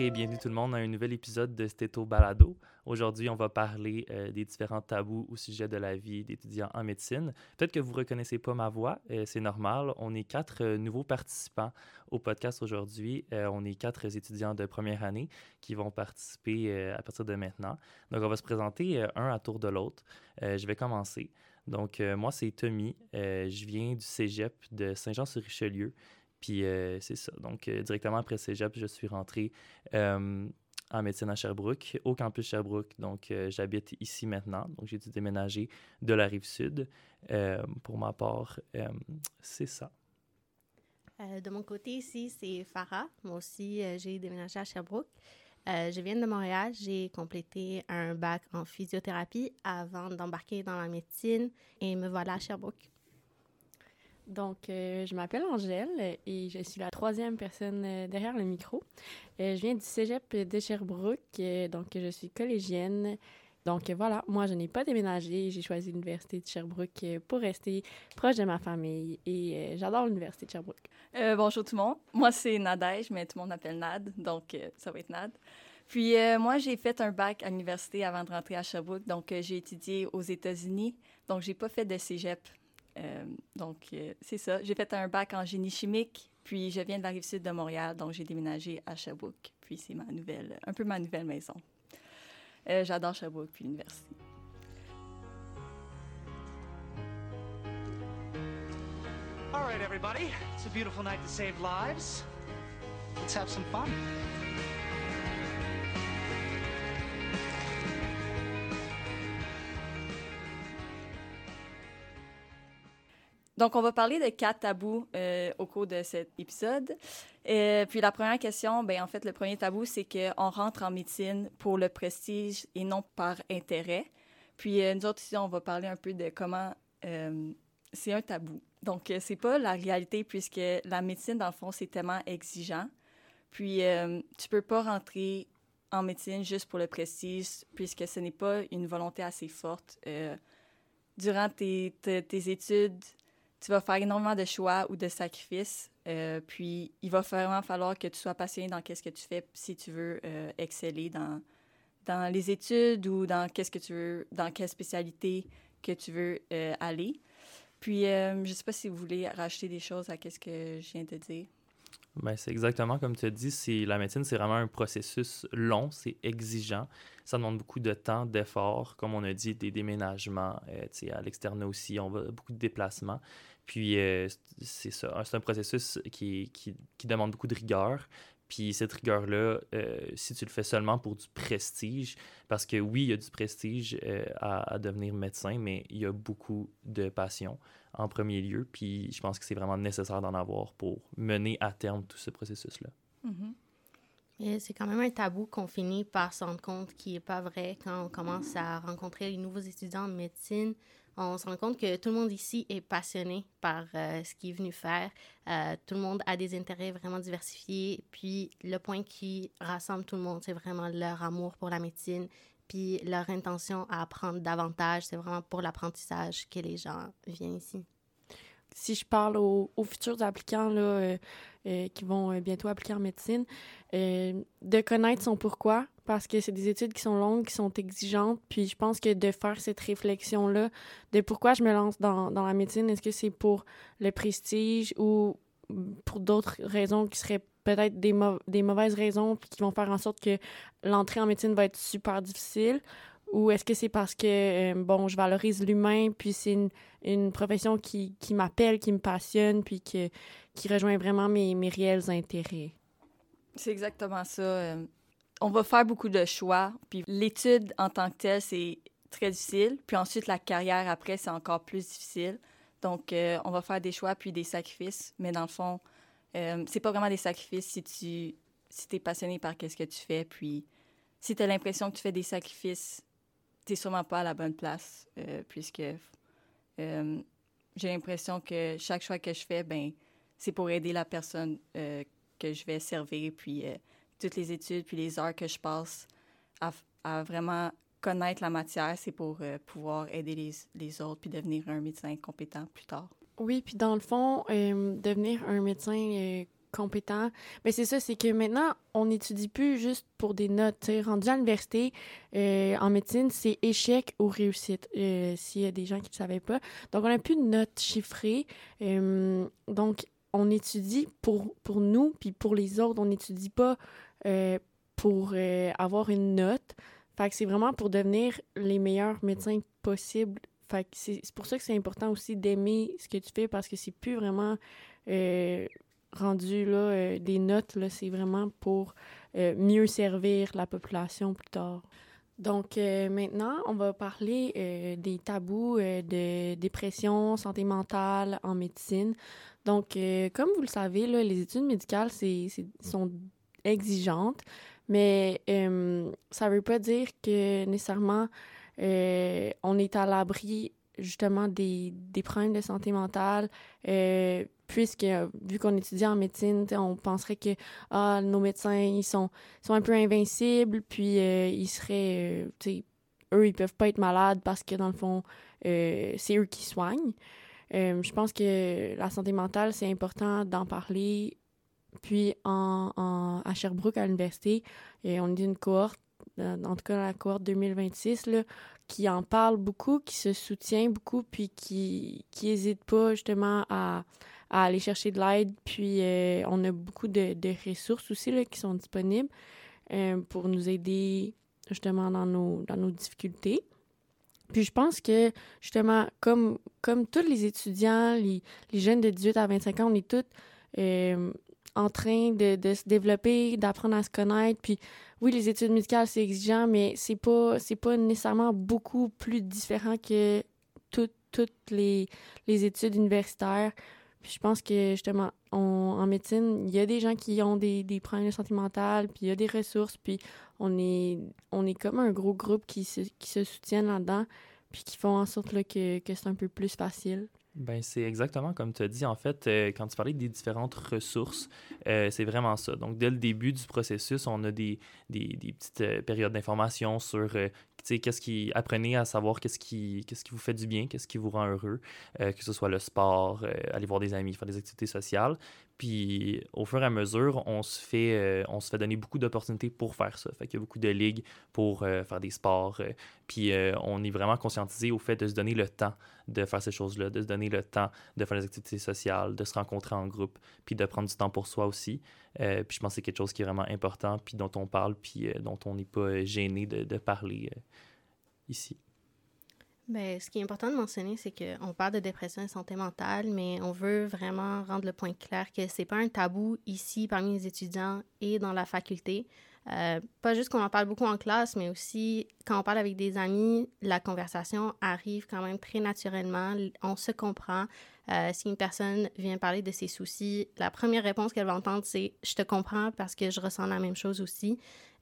Et bienvenue tout le monde à un nouvel épisode de Stéto Balado. Aujourd'hui, on va parler euh, des différents tabous au sujet de la vie d'étudiants en médecine. Peut-être que vous ne reconnaissez pas ma voix, euh, c'est normal. On est quatre euh, nouveaux participants au podcast aujourd'hui. on est quatre étudiants de première année qui vont participer à partir de maintenant. Donc, on va se présenter un à tour de l'autre. je vais commencer. Donc, moi, c'est Tommy. je viens du cégep de Saint-Jean-sur-Richelieu. Puis c'est ça. Donc, directement après cégep, je suis rentré en médecine à Sherbrooke, au campus Sherbrooke. Donc, euh, j'habite ici maintenant. Donc, j'ai dû déménager de la rive sud. Euh, pour ma part, euh, c'est ça. de mon côté, ici, c'est Farah. Moi aussi, j'ai déménagé à Sherbrooke. je viens de Montréal. J'ai complété un bac en physiothérapie avant d'embarquer dans la médecine et me voilà à Sherbrooke. Donc, euh, je m'appelle Angèle et je suis la troisième personne euh, derrière le micro. Euh, je viens du cégep de Sherbrooke, donc je suis collégienne. Donc voilà, moi je n'ai pas déménagé, j'ai choisi l'université de Sherbrooke pour rester proche de ma famille et j'adore l'université de Sherbrooke. bonjour tout le monde, moi c'est Nadège, mais tout le monde m'appelle Nad, donc ça va être Nad. Puis moi j'ai fait un bac à l'université avant de rentrer à Sherbrooke, donc j'ai étudié aux États-Unis, donc j'ai pas fait de cégep euh, donc, euh, c'est ça. J'ai fait un bac en génie chimique, puis je viens de la rive sud de Montréal, donc j'ai déménagé à Sherbrooke. Puis c'est ma nouvelle, un peu ma nouvelle maison. Euh, j'adore Sherbrooke puis l'université. All right, everybody. It's a beautiful night to save lives. Let's have some fun. Donc, on va parler de quatre tabous euh, au cours de cet épisode. Euh, puis la première question, ben en fait, le premier tabou, c'est qu'on rentre en médecine pour le prestige et non par intérêt. Puis euh, nous autres ici, on va parler un peu de comment c'est un tabou. Donc, c'est pas la réalité puisque la médecine, dans le fond, c'est tellement exigeant. Puis, tu peux pas rentrer en médecine juste pour le prestige puisque ce n'est pas une volonté assez forte. durant tes études, tu vas faire énormément de choix ou de sacrifices. Euh, puis, il va vraiment falloir que tu sois passionné dans qu'est-ce que tu fais si tu veux euh, exceller dans, dans les études ou dans qu'est-ce que tu veux, dans quelle spécialité que tu veux euh, aller. Puis, je ne sais pas si vous voulez rajouter des choses à ce que je viens de dire. Ben, c'est exactement comme tu as dit, la médecine, c'est vraiment un processus long, c'est exigeant. Ça demande beaucoup de temps, d'efforts, comme on a dit, des déménagements, euh, à l'externe aussi, on va beaucoup de déplacements. Puis euh, c'est ça, c'est un processus qui, qui, qui, demande beaucoup de rigueur. Puis cette rigueur-là, euh, si tu le fais seulement pour du prestige, parce que oui, il y a du prestige à, à, devenir médecin, mais il y a beaucoup de passion en premier lieu. Puis je pense que c'est vraiment nécessaire d'en avoir pour mener à terme tout ce processus-là. Mm-hmm. C'est quand même un tabou qu'on finit par se rendre compte qui n'est pas vrai quand on commence à rencontrer les nouveaux étudiants en médecine. On se rend compte que tout le monde ici est passionné par euh, ce qu'il est venu faire. Euh, tout le monde a des intérêts vraiment diversifiés. Puis le point qui rassemble tout le monde, c'est vraiment leur amour pour la médecine puis leur intention à apprendre davantage, c'est vraiment pour l'apprentissage que les gens viennent ici. Si je parle aux, futurs applicants là, euh, euh, qui vont euh, bientôt appliquer en médecine, de connaître son pourquoi, parce que c'est des études qui sont longues, qui sont exigeantes, puis je pense que de faire cette réflexion-là de pourquoi je me lance dans, dans la médecine, est-ce que c'est pour le prestige ou pour d'autres raisons qui seraient peut-être des, mauvaises raisons puis qui vont faire en sorte que l'entrée en médecine va être super difficile ou est-ce que c'est parce que, euh, bon, je valorise l'humain, puis c'est une, profession qui, m'appelle, qui me passionne, puis que, qui rejoint vraiment mes, mes réels intérêts? C'est exactement ça. Euh, on va faire beaucoup de choix, puis l'étude en tant que telle, c'est très difficile. Puis ensuite, la carrière après, c'est encore plus difficile. Donc, euh, on va faire des choix puis des sacrifices, mais dans le fond, euh, c'est pas vraiment des sacrifices si tu si es passionné par ce que tu fais. Puis, si tu as l'impression que tu fais des sacrifices, tu sûrement pas à la bonne place, euh, puisque euh, j'ai l'impression que chaque choix que je fais, ben c'est pour aider la personne que je vais servir. Puis, toutes les études, puis les heures que je passe à, à vraiment connaître la matière, c'est pour pouvoir aider les, les autres puis devenir un médecin compétent plus tard. Oui, puis dans le fond, euh, devenir un médecin euh, compétent. Mais c'est ça, c'est que maintenant, on n'étudie plus juste pour des notes. T'sais, rendu à l'université, euh, en médecine, c'est échec ou réussite, s'il y a des gens qui ne savaient pas. Donc, on n'a plus de notes chiffrées. Donc, on étudie pour, pour nous, puis pour les autres. On n'étudie pas pour avoir une note. Fait c'est vraiment pour devenir les meilleurs médecins possibles. C'est pour ça que c'est important aussi d'aimer ce que tu fais parce que c'est plus vraiment rendu là, euh, des notes, là, c'est vraiment pour euh, mieux servir la population plus tard. Donc euh, maintenant, on va parler des tabous de dépression, santé mentale en médecine. Donc, comme vous le savez, là, les études médicales c'est, sont exigeantes, mais ça ne veut pas dire que nécessairement on est à l'abri justement des, des problèmes de santé mentale puisque vu qu'on étudie en médecine, on penserait que ah, nos médecins ils sont, sont un peu invincibles, puis euh, ils seraient, euh, eux ils peuvent pas être malades parce que dans le fond euh, c'est eux qui soignent. je pense que la santé mentale c'est important d'en parler. Puis en, en, à Sherbrooke à l'université, on est une cohorte, en tout cas la cohorte 2026 là, qui en parle beaucoup, qui se soutient beaucoup, puis qui qui hésite pas justement à à aller chercher de l'aide. Puis euh, on a beaucoup de, de, ressources aussi là, qui sont disponibles euh, pour nous aider justement dans nos, dans nos difficultés. Puis je pense que justement, comme, comme tous les étudiants, les, les jeunes de 18 à 25 ans, on est tous euh, en train de, de se développer, d'apprendre à se connaître. Puis oui, les études médicales, c'est exigeant, mais c'est pas, c'est pas nécessairement beaucoup plus différent que toutes les, les études universitaires je pense que justement, en médecine, il y a des gens qui ont des, des problèmes de santé mentale, puis il y a des ressources, puis on est, on est comme un gros groupe qui se, qui se soutiennent là-dedans, puis qui font en sorte que, que c'est un peu plus facile. Ben, c'est exactement comme tu as dit. En fait, euh, quand tu parlais des différentes ressources, euh, c'est vraiment ça. Donc, dès le début du processus, on a des, des, des petites euh, périodes d'information sur qu'est-ce qui apprenez à savoir qu'est-ce qui qu'est-ce qui vous fait du bien, qu'est-ce qui vous rend heureux, que ce soit le sport, aller voir des amis, faire des activités sociales. Puis au fur et à mesure, on se fait, on se fait donner beaucoup d'opportunités pour faire ça. Fait qu'il y a beaucoup de ligues pour faire des sports. puis on est vraiment conscientisé au fait de se donner le temps de faire ces choses-là, de se donner le temps de faire des activités sociales, de se rencontrer en groupe, puis de prendre du temps pour soi aussi. Euh, puis je pense que c'est quelque chose qui est vraiment important, puis dont on parle, puis euh, dont on n'est pas gêné de, parler euh, ici. Bien, ce qui est important de mentionner, c'est qu'on parle de dépression et santé mentale, mais on veut vraiment rendre le point clair que c'est pas un tabou ici parmi les étudiants et dans la faculté. Euh, pas juste qu'on en parle beaucoup en classe, mais aussi quand on parle avec des amis, la conversation arrive quand même très naturellement. On se comprend. Euh, si une personne vient parler de ses soucis, la première réponse qu'elle va entendre, c'est Je te comprends parce que je ressens la même chose aussi.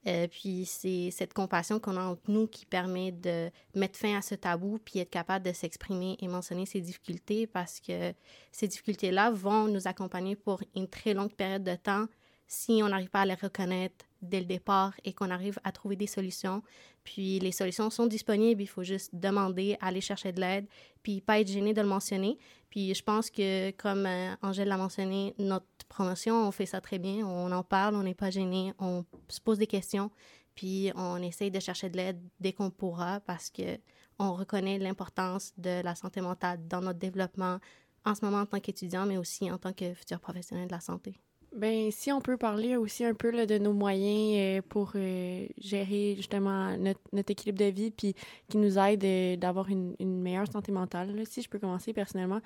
Euh, puis c'est cette compassion qu'on a entre nous qui permet de mettre fin à ce tabou, puis être capable de s'exprimer et mentionner ses difficultés parce que ces difficultés-là vont nous accompagner pour une très longue période de temps si on n'arrive pas à les reconnaître dès le départ et qu'on arrive à trouver des solutions. Puis les solutions sont disponibles, il faut juste demander, aller chercher de l'aide, puis pas être gêné de le mentionner. Puis je pense que, comme euh, Angèle l'a mentionné, notre promotion, on fait ça très bien, on en parle, on n'est pas gêné, on se pose des questions, puis on essaye de chercher de l'aide dès qu'on pourra parce que on reconnaît l'importance de la santé mentale dans notre développement en ce moment en tant qu'étudiant, mais aussi en tant que futur professionnel de la santé. Ben, si on peut parler aussi un peu là, de nos moyens euh, pour euh, gérer justement notre, notre, équilibre de vie, puis qui nous aide euh, d'avoir une, une, meilleure santé mentale. Si je peux commencer personnellement,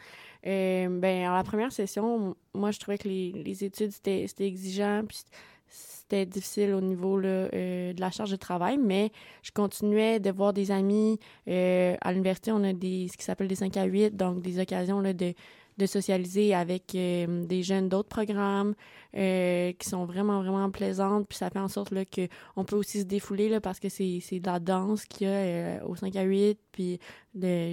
ben, en la première session, moi, je trouvais que les, les études, c'était exigeant, puis c'était difficile au niveau là, de la charge de travail, mais je continuais de voir des amis. à l'université, on a des, ce qui s'appelle des 5 à 8, donc des occasions là, de de socialiser avec euh, des jeunes d'autres programmes euh, qui sont vraiment, vraiment plaisantes. Puis ça fait en sorte là, qu'on peut aussi se défouler là, parce que c'est, de la danse qu'il y a euh, au 5 à 8. Puis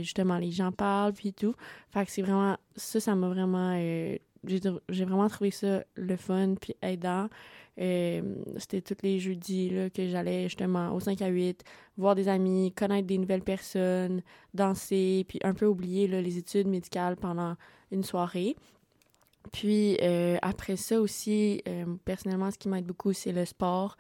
justement, les gens parlent, puis tout. Fait que c'est vraiment... Ça, ça m'a vraiment... j'ai, vraiment trouvé ça le fun, puis aidant. c'était tous les jeudis là, que j'allais justement au 5 à 8, voir des amis, connaître des nouvelles personnes, danser, puis un peu oublier les études médicales pendant une soirée. Puis euh, après ça aussi, euh, personnellement, ce qui m'aide beaucoup, c'est le sport.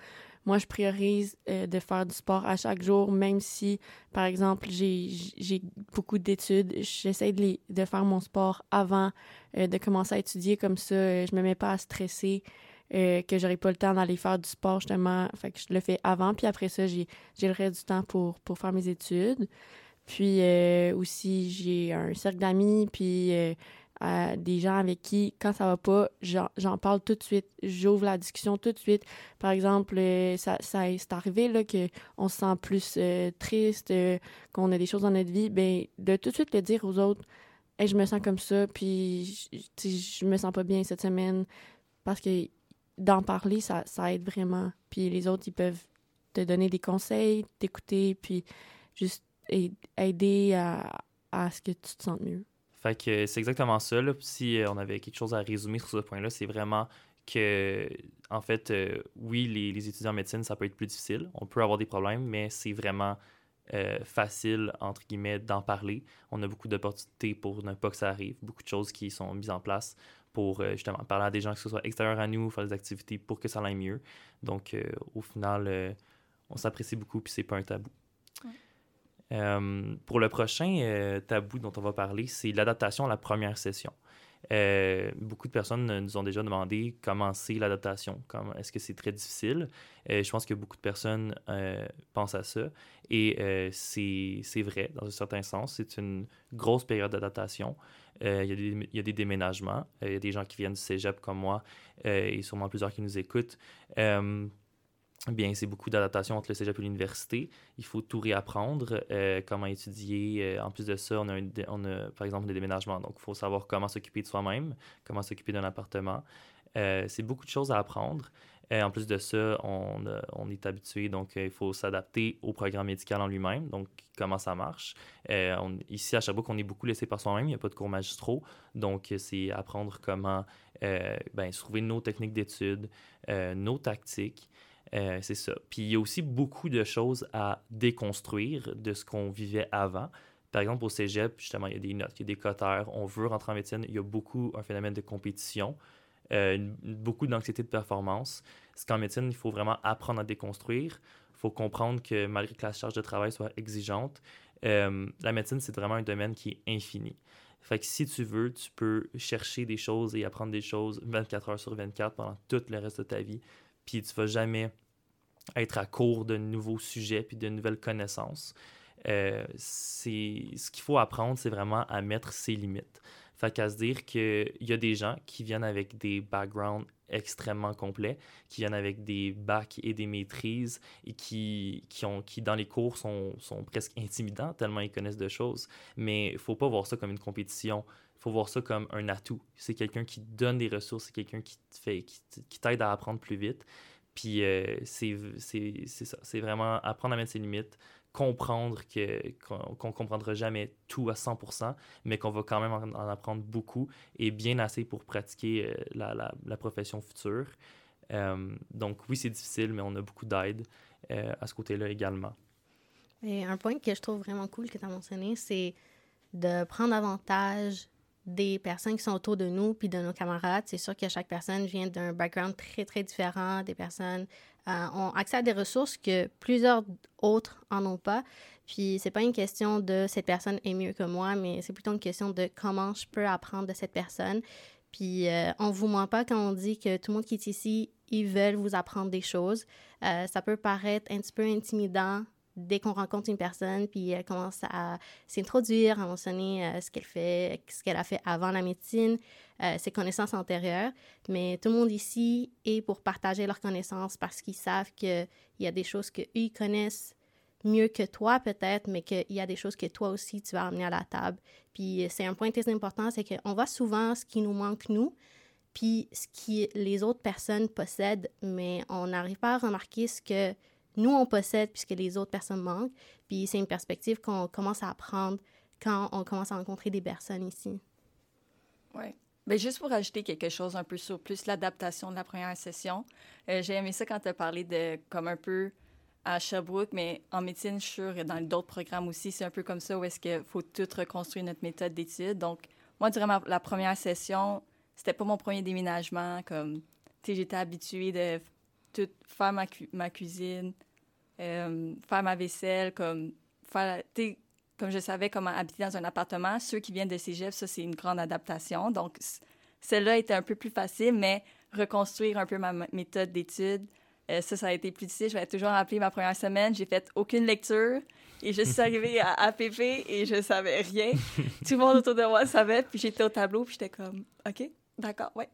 Moi, je priorise euh, de faire du sport à chaque jour, même si, par exemple, j'ai beaucoup d'études. J'essaie de, faire mon sport avant de commencer à étudier. Comme ça, je me mets pas à stresser que j'aurai pas le temps d'aller faire du sport, justement. Je le fais avant. Puis après ça, j'ai le reste du temps pour faire mes études. Puis euh, aussi, j'ai un cercle d'amis, puis euh, des gens avec qui, quand ça va pas, j'en parle tout de suite. J'ouvre la discussion tout de suite. Par exemple, euh, ça, ça c'est arrivé là, qu'on se sent plus triste, qu'on a des choses dans notre vie, ben de tout de suite le dire aux autres. Hey, je me sens comme ça, puis je- je me sens pas bien cette semaine. Parce que d'en parler, ça, ça aide vraiment. Puis les autres, ils peuvent te donner des conseils, t'écouter, puis juste aider à, à ce que tu te sentes mieux. Fait que c'est exactement ça. Là. Si euh, on avait quelque chose à résumer sur ce point-là, c'est vraiment que, en fait, euh, oui, les, les étudiants en médecine, ça peut être plus difficile. On peut avoir des problèmes, mais c'est vraiment euh, facile, entre guillemets, d'en parler. On a beaucoup d'opportunités pour ne pas que ça arrive. Beaucoup de choses qui sont mises en place pour euh, justement parler à des gens, que ce soit extérieurs à nous, faire des activités pour que ça aille mieux. Donc, euh, au final, euh, on s'apprécie beaucoup, puis c'est pas un tabou. Ouais. Euh, pour le prochain euh, tabou dont on va parler, c'est l'adaptation à la première session. Euh, beaucoup de personnes nous ont déjà demandé comment c'est l'adaptation, est-ce que c'est très difficile? Je pense que beaucoup de personnes pensent à ça et c'est vrai dans un certain sens. C'est une grosse période d'adaptation. Il y, y a des déménagements. Il y a des gens qui viennent du cégep comme moi et sûrement plusieurs qui nous écoutent. Bien, c'est beaucoup d'adaptation entre le cégep et l'université. Il faut tout réapprendre, euh, comment étudier. Euh, en plus de ça, on a, on a, par exemple des déménagements. Donc, il faut savoir comment s'occuper de soi-même, comment s'occuper d'un appartement. Euh, c'est beaucoup de choses à apprendre. En plus de ça, on, on est habitué, donc il faut s'adapter au programme médical en lui-même, donc comment ça marche. Ici, à Sherbrooke, on est beaucoup laissé par soi-même, il n'y a pas de cours magistraux, donc c'est apprendre comment ben, trouver nos techniques d'études, nos tactiques. Euh, c'est ça. Puis il y a aussi beaucoup de choses à déconstruire de ce qu'on vivait avant. Par exemple, au cégep, justement, il y a des notes, il y a des cotères. On veut rentrer en médecine. Il y a beaucoup un phénomène de compétition, euh, beaucoup d'anxiété de performance. Ce qu'en médecine, il faut vraiment apprendre à déconstruire. Il faut comprendre que malgré que la charge de travail soit exigeante, euh, la médecine, c'est vraiment un domaine qui est infini. Fait que si tu veux, tu peux chercher des choses et apprendre des choses 24 heures sur 24 pendant tout le reste de ta vie puis tu vas jamais être à court de nouveaux sujets puis de nouvelles connaissances. Euh, c'est ce qu'il faut apprendre, c'est vraiment à mettre ses limites. Fait qu'à se dire qu'il y a des gens qui viennent avec des backgrounds extrêmement complets, qui viennent avec des bacs et des maîtrises et qui, qui, ont, qui dans les cours, sont, sont presque intimidants tellement ils connaissent de choses. Mais il faut pas voir ça comme une compétition. Il faut voir ça comme un atout. C'est quelqu'un qui te donne des ressources, c'est quelqu'un qui fait, qui, qui t'aide à apprendre plus vite. Puis euh, c'est ça. C'est vraiment apprendre à mettre ses limites, comprendre qu'on qu'on comprendra jamais tout à 100%, mais qu'on va quand même en, en apprendre beaucoup et bien assez pour pratiquer euh, la, la, profession future. Euh, donc oui, c'est difficile, mais on a beaucoup d'aide euh, à ce côté-là également. Et un point que je trouve vraiment cool que tu as mentionné, c'est de prendre avantage des personnes qui sont autour de nous puis de nos camarades. C'est sûr que chaque personne vient d'un background très, très différent. Des personnes ont accès à des ressources que plusieurs autres en ont pas. Puis c'est pas une question de cette personne est mieux que moi, mais c'est plutôt une question de comment je peux apprendre de cette personne. Puis euh, on vous ment pas quand on dit que tout le monde qui est ici, ils veulent vous apprendre des choses. Euh, ça peut paraître un petit peu intimidant dès qu'on rencontre une personne, puis elle commence à s'introduire, à mentionner euh, ce qu'elle fait, ce qu'elle a fait avant la médecine, euh, ses connaissances antérieures. Mais tout le monde ici est pour partager leurs connaissances parce qu'ils savent qu'il y a des choses qu'eux, ils connaissent mieux que toi peut-être, mais qu'il y a des choses que toi aussi, tu vas amener à la table. Puis c'est un point très important, c'est qu'on voit souvent ce qui nous manque, nous, puis ce que les autres personnes possèdent, mais on n'arrive pas à remarquer ce que nous, on possède puisque les autres personnes manquent. Puis c'est une perspective qu'on commence à apprendre quand on commence à rencontrer des personnes ici. Oui. Ben, juste pour ajouter quelque chose un peu sur plus l'adaptation de la première session, euh, j'ai aimé ça quand tu as parlé de comme un peu à Sherbrooke, mais en médecine, je suis sûre, et dans d'autres programmes aussi, c'est un peu comme ça où est-ce qu'il faut tout reconstruire notre méthode d'étude. Donc, moi, durant la première session, c'était pas mon premier déménagement. Comme, tu sais, j'étais habituée de tout faire ma, ma cuisine, euh, faire ma vaisselle, comme, faire, comme je savais comment habiter dans un appartement. Ceux qui viennent de cégep, ça, c'est une grande adaptation. Donc, celle-là était un peu plus facile, mais reconstruire un peu ma méthode d'étude, euh, ça, ça a été plus difficile. Je vais toujours rappeler ma première semaine. J'ai fait aucune lecture et je suis arrivée à APP et je savais rien. Tout le monde autour de moi savait. Puis j'étais au tableau puis j'étais comme, OK, d'accord, ouais.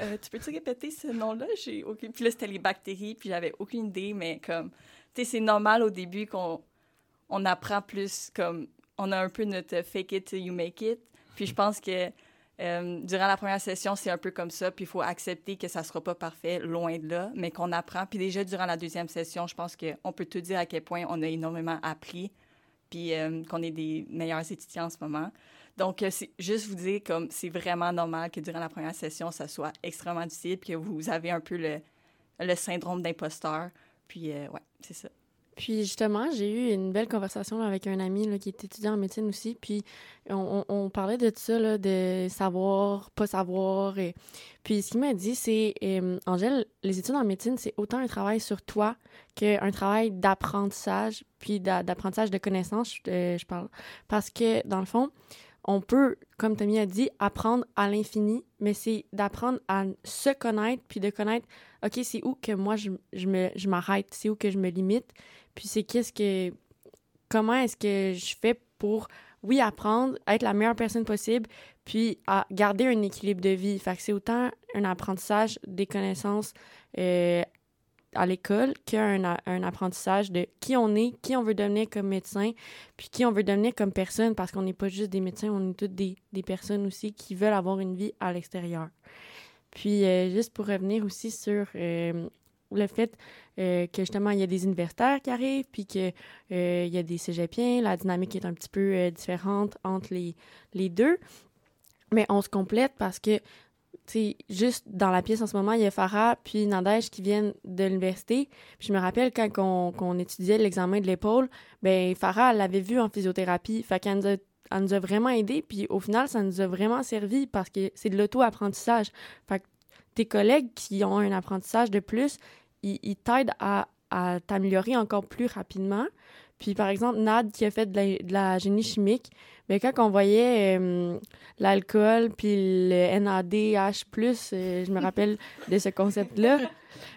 Euh, tu peux-tu répéter ce nom-là? J'ai aucune... Puis là, c'était les bactéries puis j'avais aucune idée, mais comme, c'est normal au début qu'on on apprend plus comme, on a un peu notre fake it till you make it. Puis je pense que euh, durant la première session, c'est un peu comme ça, puis il faut accepter que ça sera pas parfait, loin de là, mais qu'on apprend. Puis déjà, durant la deuxième session, je pense qu'on peut tout dire à quel point on a énormément appris, puis euh, qu'on est des meilleurs étudiants en ce moment. Donc, euh, juste vous dire comme c'est vraiment normal que durant la première session, ça soit extrêmement difficile, puis que vous avez un peu le, le syndrome d'imposteur. Puis, ouais, c'est ça. Puis justement, j'ai eu une belle conversation avec un ami qui est étudiant en médecine aussi. Puis on, parlait de ça, de savoir, pas savoir. Et... Puis ce qu'il m'a dit, c'est euh, Angèle, les études en médecine, c'est autant un travail sur toi qu'un travail d'apprentissage, puis d'apprentissage de connaissances, je, je parle. Parce que dans le fond, on peut, comme Tommy a dit, apprendre à l'infini, mais c'est d'apprendre à se connaître, puis de connaître, OK, c'est où que moi, je, je m'arrête, c'est où que je me limite, puis c'est qu'est-ce que... Comment est-ce que je fais pour, oui, apprendre, être la meilleure personne possible, puis à garder un équilibre de vie. Fait que c'est autant un apprentissage des connaissances euh, à l'école qu'un un apprentissage de qui on est, qui on veut devenir comme médecin, puis qui on veut devenir comme personne, parce qu'on n'est pas juste des médecins, on est toutes des, des, personnes aussi qui veulent avoir une vie à l'extérieur. Puis, euh, juste pour revenir aussi sur euh, le fait euh, que justement, il y a des universitaires qui arrivent, puis qu'il il y a des cégepiens, la dynamique est un petit peu différente entre les, les deux. Mais on se complète parce que c'est juste dans la pièce en ce moment, il y a Farah puis Nadège qui viennent de l'université. Je me rappelle quand on, étudiait l'examen de l'épaule, ben Farah, l'avait vu en physiothérapie. Fait qu'elle nous nous a vraiment aidé. Puis au final, ça nous a vraiment servi parce que c'est de l'auto-apprentissage. Fait que tes collègues qui ont un apprentissage de plus, ils, t'aident à, à t'améliorer encore plus rapidement. Puis, par exemple, Nad, qui a fait de la, génie chimique, mais ben, quand on voyait euh, l'alcool puis le NADH+, euh, je me rappelle de ce concept-là,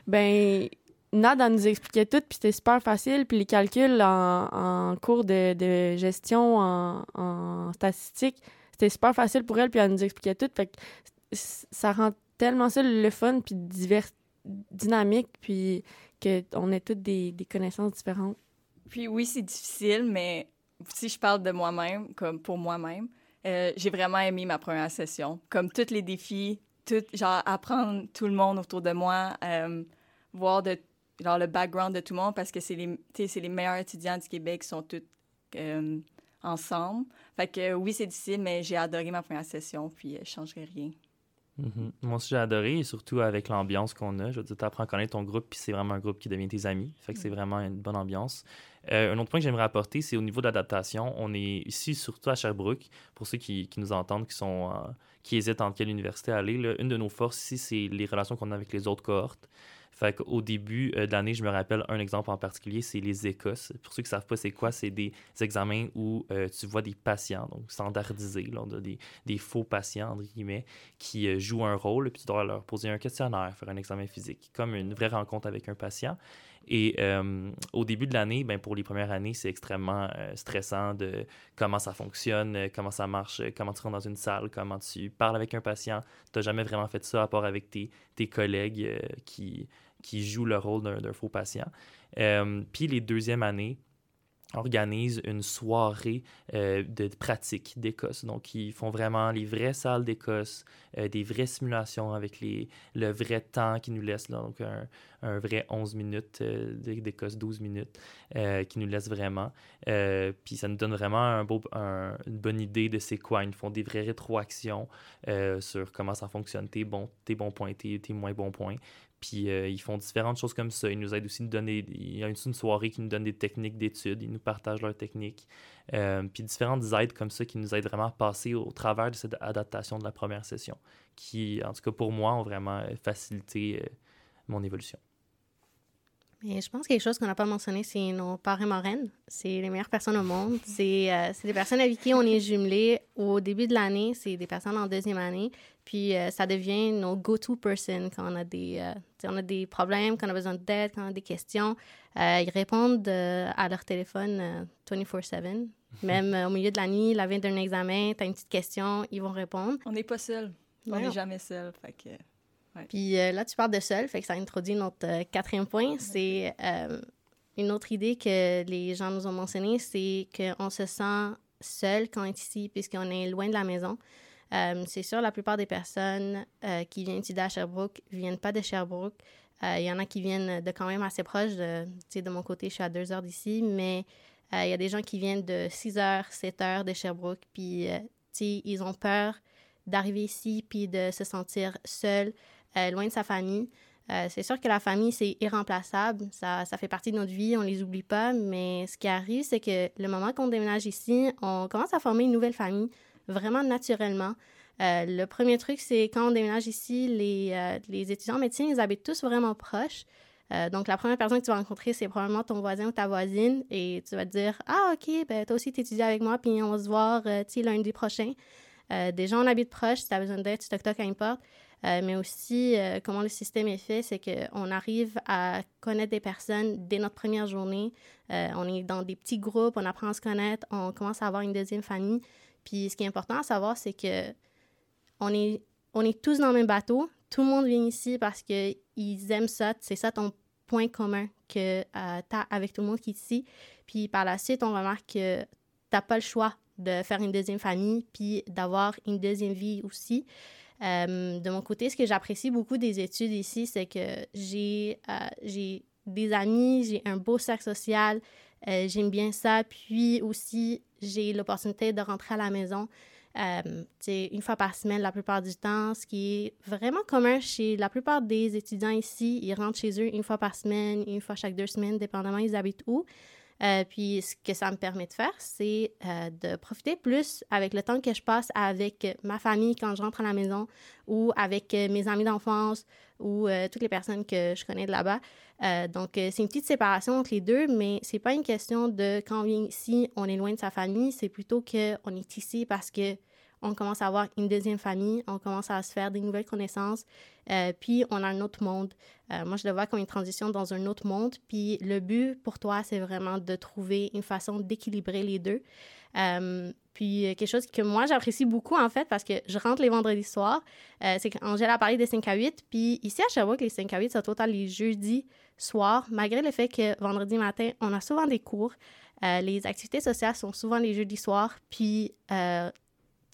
ben Nad, elle nous expliquait tout, puis c'était super facile. Puis les calculs en, cours de, gestion, en, statistique, c'était super facile pour elle, puis elle nous expliquait tout. Fait que ça rend tellement ça le fun, puis divers, dynamique, puis qu'on ait toutes des connaissances différentes. Puis oui, c'est difficile, mais si je parle de moi-même, comme pour moi-même, euh, j'ai vraiment aimé ma première session. Comme tous les défis, tout, genre apprendre tout le monde autour de moi, euh, voir de, genre, le background de tout le monde parce que c'est les, les meilleurs étudiants du Québec qui sont tous euh, ensemble. Fait que oui, c'est difficile, mais j'ai adoré ma première session, puis je changerai rien. Mm-hmm. Moi aussi, j'ai adoré, et surtout avec l'ambiance qu'on a. Je veux dire, tu apprends à connaître ton groupe, puis c'est vraiment un groupe qui devient tes amis. Fait que c'est mm. vraiment une bonne ambiance. Euh, un autre point que j'aimerais apporter, c'est au niveau de l'adaptation. On est ici, surtout à Sherbrooke, pour ceux qui, qui nous entendent, qui, sont, euh, qui hésitent entre quelle université aller. Là, une de nos forces ici, c'est les relations qu'on a avec les autres cohortes. Fait qu'au début euh, de l'année, je me rappelle un exemple en particulier, c'est les Écosses. Pour ceux qui ne savent pas c'est quoi, c'est des examens où tu vois des patients, donc standardisés, là, des, des, faux patients, entre guillemets, qui jouent un rôle, puis tu dois leur poser un questionnaire, faire un examen physique, comme une vraie rencontre avec un patient. Et euh, au début de l'année, ben, pour les premières années, c'est extrêmement euh, stressant de comment ça fonctionne, euh, comment ça marche, comment tu rentres dans une salle, comment tu parles avec un patient. Tu n'as jamais vraiment fait ça à part avec tes, tes collègues qui, qui jouent le rôle d'un faux patient. puis les deuxièmes années, organise une soirée euh, de pratique d'Écosse. Donc, ils font vraiment les vraies salles d'Écosse, euh, des vraies simulations avec les, le vrai temps qu'ils nous laissent, donc un, vrai 11 minutes euh, d'Écosse, 12 minutes, qui nous laisse vraiment. puis ça nous donne vraiment un beau, une bonne idée de c'est quoi. Ils nous font des vraies rétroactions sur comment ça fonctionne, tes bons, bons points, tes moins bons points. Puis ils font différentes choses comme ça. Ils nous aident aussi à nous donner. Il y a une, soirée qui nous donne des techniques d'études. Ils nous partagent leurs techniques. puis différentes aides comme ça qui nous aident vraiment à passer au travers de cette adaptation de la première session, qui, en tout cas pour moi, ont vraiment facilité mon évolution. Et je pense quelque chose qu'on n'a pas mentionné, c'est nos parents marraines. C'est les meilleures personnes au monde. Euh, c'est des personnes avec qui on est jumelés au début de l'année. C'est des personnes en deuxième année. Puis euh, ça devient nos go-to person quand on a des, euh, on a des problèmes, quand on a besoin d'aide, quand on a des questions. ils répondent à leur téléphone 24-7. Même au milieu de la nuit, la veille d'un examen, tu as une petite question, ils vont répondre. On n'est pas seul. On n'est jamais seul. Fait que... Puis euh, là, tu parles de seul, fait que ça introduit notre euh, quatrième point. C'est euh, une autre idée que les gens nous ont mentionnée, c'est qu'on se sent seul quand on est ici, puisqu'on est loin de la maison. c'est sûr, la plupart des personnes qui viennent étudier à Sherbrooke ne viennent pas de Sherbrooke. Il y en a qui viennent de quand même assez proche. De, de mon côté, je suis à deux heures d'ici, mais il y a des gens qui viennent de 6 heures, 7 heures de Sherbrooke, puis ils ont peur d'arriver ici puis de se sentir seul. Euh, loin de sa famille. Euh, c'est sûr que la famille, c'est irremplaçable. Ça, ça, fait partie de notre vie, on les oublie pas. Mais ce qui arrive, c'est que le moment qu'on déménage ici, on commence à former une nouvelle famille, vraiment naturellement. Euh, le premier truc, c'est quand on déménage ici, les, les, étudiants en médecine, ils habitent tous vraiment proches. donc, la première personne que tu vas rencontrer, c'est probablement ton voisin ou ta voisine. Et tu vas te dire Ah, OK, ben, toi aussi, tu étudies avec moi, puis on se voir lundi prochain. déjà, on habite proche. Si tu as besoin d'aide, tu toc-toc à une porte. Euh, mais aussi euh, comment le système est fait, c'est qu'on arrive à connaître des personnes dès notre première journée. Euh, on est dans des petits groupes, on apprend à se connaître, on commence à avoir une deuxième famille. Puis ce qui est important à savoir, c'est que on est, on est tous dans le même bateau. Tout le monde vient ici parce qu'ils aiment ça. C'est ça ton point commun que tu as avec tout le monde qui est ici. Puis par la suite, on remarque que tu n'as pas le choix de faire une deuxième famille, puis d'avoir une deuxième vie aussi. Euh, de mon côté, ce que j'apprécie beaucoup des études ici, c'est que j'ai euh, des amis, j'ai un beau cercle social, euh, j'aime bien ça. Puis aussi, j'ai l'opportunité de rentrer à la maison une fois par semaine la plupart du temps, ce qui est vraiment commun chez la plupart des étudiants ici. Ils rentrent chez eux une fois par semaine, une fois chaque deux semaines, dépendamment ils habitent où. Euh, puis ce que ça me permet de faire, c'est euh, de profiter plus avec le temps que je passe avec ma famille quand je rentre à la maison ou avec euh, mes amis d'enfance ou toutes les personnes que je connais de là-bas. donc c'est une petite séparation entre les deux, mais c'est pas une question de quand on vient ici, on est loin de sa famille, c'est plutôt qu'on est ici parce que on commence à avoir une deuxième famille, on commence à se faire des nouvelles connaissances, euh, puis on a un autre monde. Euh, moi, je le vois comme une transition dans un autre monde, puis le but pour toi, c'est vraiment de trouver une façon d'équilibrer les deux. Euh, puis quelque chose que moi, j'apprécie beaucoup, en fait, parce que je rentre les vendredis soirs, c'est qu'Angèle a parlé des 5 à 8, puis ici à Sherbrooke, les 5 à 8, c'est total les jeudis soirs, malgré le fait que vendredi matin, on a souvent des cours. les activités sociales sont souvent les jeudis soirs, puis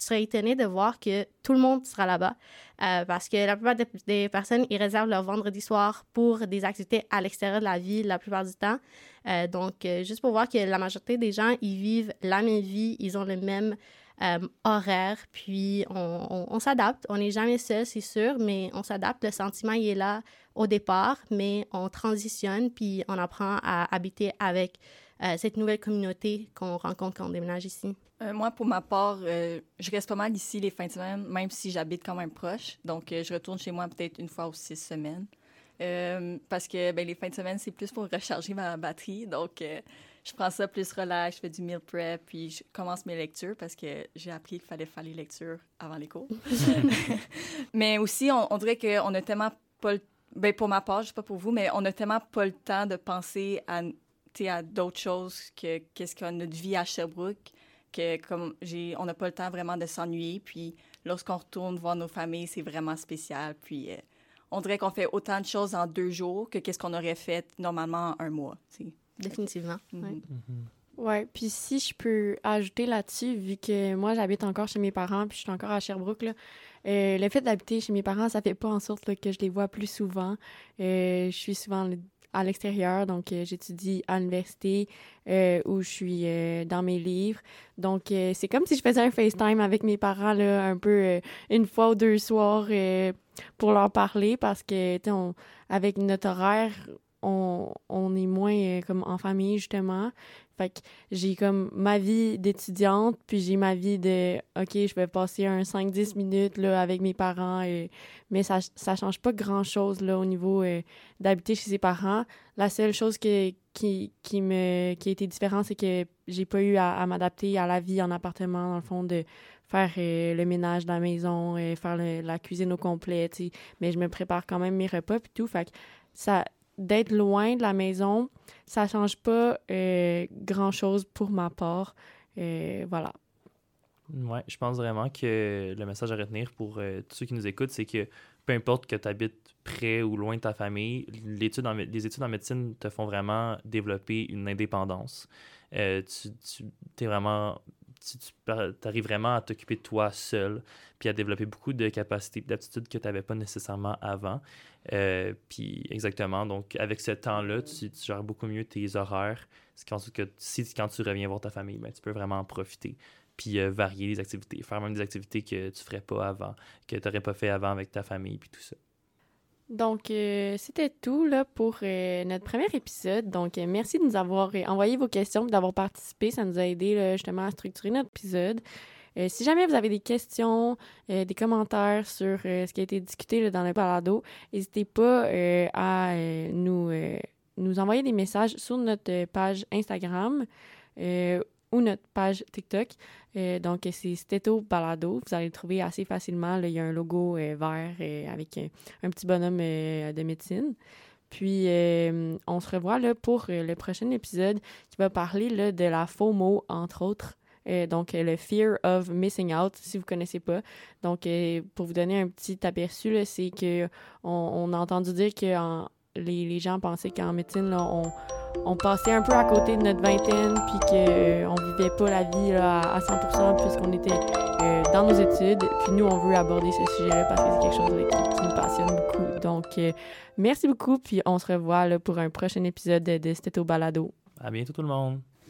tu serais étonné de voir que tout le monde sera là-bas euh, parce que la plupart des, personnes, ils réservent leur vendredi soir pour des activités à l'extérieur de la ville la plupart du temps. Euh, donc, euh, juste pour voir que la majorité des gens, ils vivent la même vie, ils ont le même horaire, puis on, on s'adapte. On n'est jamais seul, c'est sûr, mais on s'adapte. Le sentiment, il est là au départ, mais on transitionne, puis on apprend à habiter avec cette nouvelle communauté qu'on rencontre quand on déménage ici? Euh, moi, pour ma part, euh, je reste pas mal ici les fins de semaine, même si j'habite quand même proche. Donc, euh, je retourne chez moi peut-être une fois ou six semaines. parce que ben, les fins de semaine, c'est plus pour recharger ma batterie. Donc, je prends ça plus relax, je fais du meal prep, puis je commence mes lectures parce que j'ai appris qu'il fallait faire les lectures avant les cours. mais aussi, on, dirait qu'on a tellement pas le... Ben, pour ma part, je sais pas pour vous, mais on a tellement pas le temps de penser à, à d'autres choses que qu'est-ce que notre vie à Sherbrooke que comme j'ai, on n'a pas le temps vraiment de s'ennuyer. Puis lorsqu'on retourne voir nos familles, c'est vraiment spécial. Puis euh, on dirait qu'on fait autant de choses en deux jours que qu'est-ce qu'on aurait fait normalement en un mois. Définitivement. Oui. Mm-hmm. Ouais, puis si je peux ajouter là-dessus, vu que moi j'habite encore chez mes parents, puis je suis encore à Sherbrooke, là, euh, le fait d'habiter chez mes parents, ça fait pas en sorte que je les vois plus souvent. Euh, je suis souvent à l'extérieur. Donc, euh, j'étudie à l'université euh, où je suis euh, dans mes livres. Donc, c'est comme si je faisais un FaceTime avec mes parents, là, un peu une fois ou deux soirs pour leur parler parce que, avec notre horaire, on, on est moins euh, comme en famille, justement. Fait que j'ai comme ma vie d'étudiante, puis j'ai ma vie de OK, je vais passer un 5-10 minutes là, avec mes parents, et, mais ça, ça change pas grand-chose là, au niveau euh, d'habiter chez ses parents. La seule chose que, qui, qui, me, qui a été différente, c'est que j'ai pas eu à, m'adapter à la vie en appartement, dans le fond, de faire euh, le ménage de la maison, euh, faire la cuisine au complet. Mais je me prépare quand même mes repas puis tout. Fait que ça, d'être loin de la maison, ça change pas euh, grand-chose pour ma part. Euh, voilà. Ouais, je pense vraiment que le message à retenir pour euh, tous ceux qui nous écoutent, c'est que peu importe que tu habites près ou loin de ta famille, les études en médecine te font vraiment développer une indépendance. Tu tu es vraiment. Tu, arrives vraiment à t'occuper de toi seul, puis à développer beaucoup de capacités d'aptitudes que tu n'avais pas nécessairement avant. Euh, puis exactement, donc avec ce temps-là, tu, gères beaucoup mieux tes horaires. Ce qui que si quand tu reviens voir ta famille, ben, tu peux vraiment en profiter puis euh, varier les activités, faire même des activités que tu ferais pas avant, que tu n'aurais pas fait avant avec ta famille, puis tout ça. Donc, euh, c'était tout là, pour euh, notre premier épisode. Donc, euh, merci de nous avoir envoyé vos questions et d'avoir participé. Ça nous a aidé justement à structurer notre épisode. Si jamais vous avez des questions, des commentaires sur ce qui a été discuté dans le balado, n'hésitez pas à nous, envoyer des messages sur notre page Instagram ou notre page TikTok. Euh, donc, c'est Steto Balado. Vous allez le trouver assez facilement. là. Il y a un logo euh, vert euh, avec euh, un petit bonhomme euh, de médecine. Puis, euh, on se revoit là, pour euh, le prochain épisode qui va parler là, de la FOMO, entre autres. Euh, donc, euh, le Fear of Missing Out, si vous ne connaissez pas. Donc, euh, pour vous donner un petit aperçu, c'est que on, a entendu dire que les, les gens pensaient qu'en médecine, on, on passait un peu à côté de notre vingtaine, puis qu'on ne vivait pas la vie à, à 100% puisqu'on était euh, dans nos études. Puis nous, on veut aborder ce sujet-là parce que c'est quelque chose qui, nous passionne beaucoup. Donc, euh, merci beaucoup, puis on se revoit pour un prochain épisode de, de Steto Balado. À bientôt tout le monde!